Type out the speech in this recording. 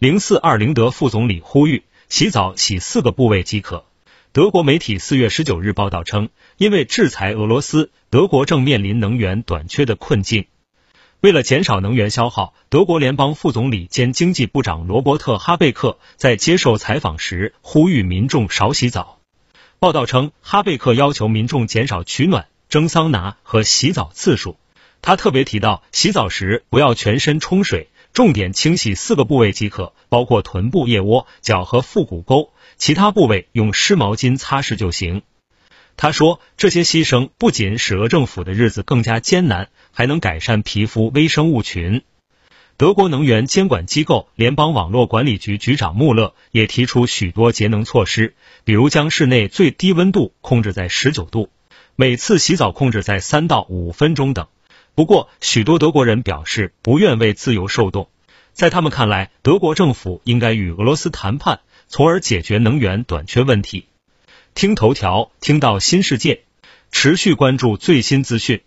零四二零德副总理呼吁洗澡洗四个部位即可。德国媒体四月十九日报道称，因为制裁俄罗斯，德国正面临能源短缺的困境。为了减少能源消耗，德国联邦副总理兼经济部长罗伯特·哈贝克在接受采访时呼吁民众少洗澡。报道称，哈贝克要求民众减少取暖、蒸桑拿和洗澡次数。他特别提到，洗澡时不要全身冲水，重点清洗四个部位即可，包括臀部、腋窝、脚和腹股沟，其他部位用湿毛巾擦拭就行。他说，这些牺牲不仅使俄政府的日子更加艰难，还能改善皮肤微生物群。德国能源监管机构联邦网络管理局局长穆勒也提出许多节能措施，比如将室内最低温度控制在十九度，每次洗澡控制在三到五分钟等。不过，许多德国人表示不愿为自由受冻，在他们看来，德国政府应该与俄罗斯谈判，从而解决能源短缺问题。听头条，听到新世界，持续关注最新资讯。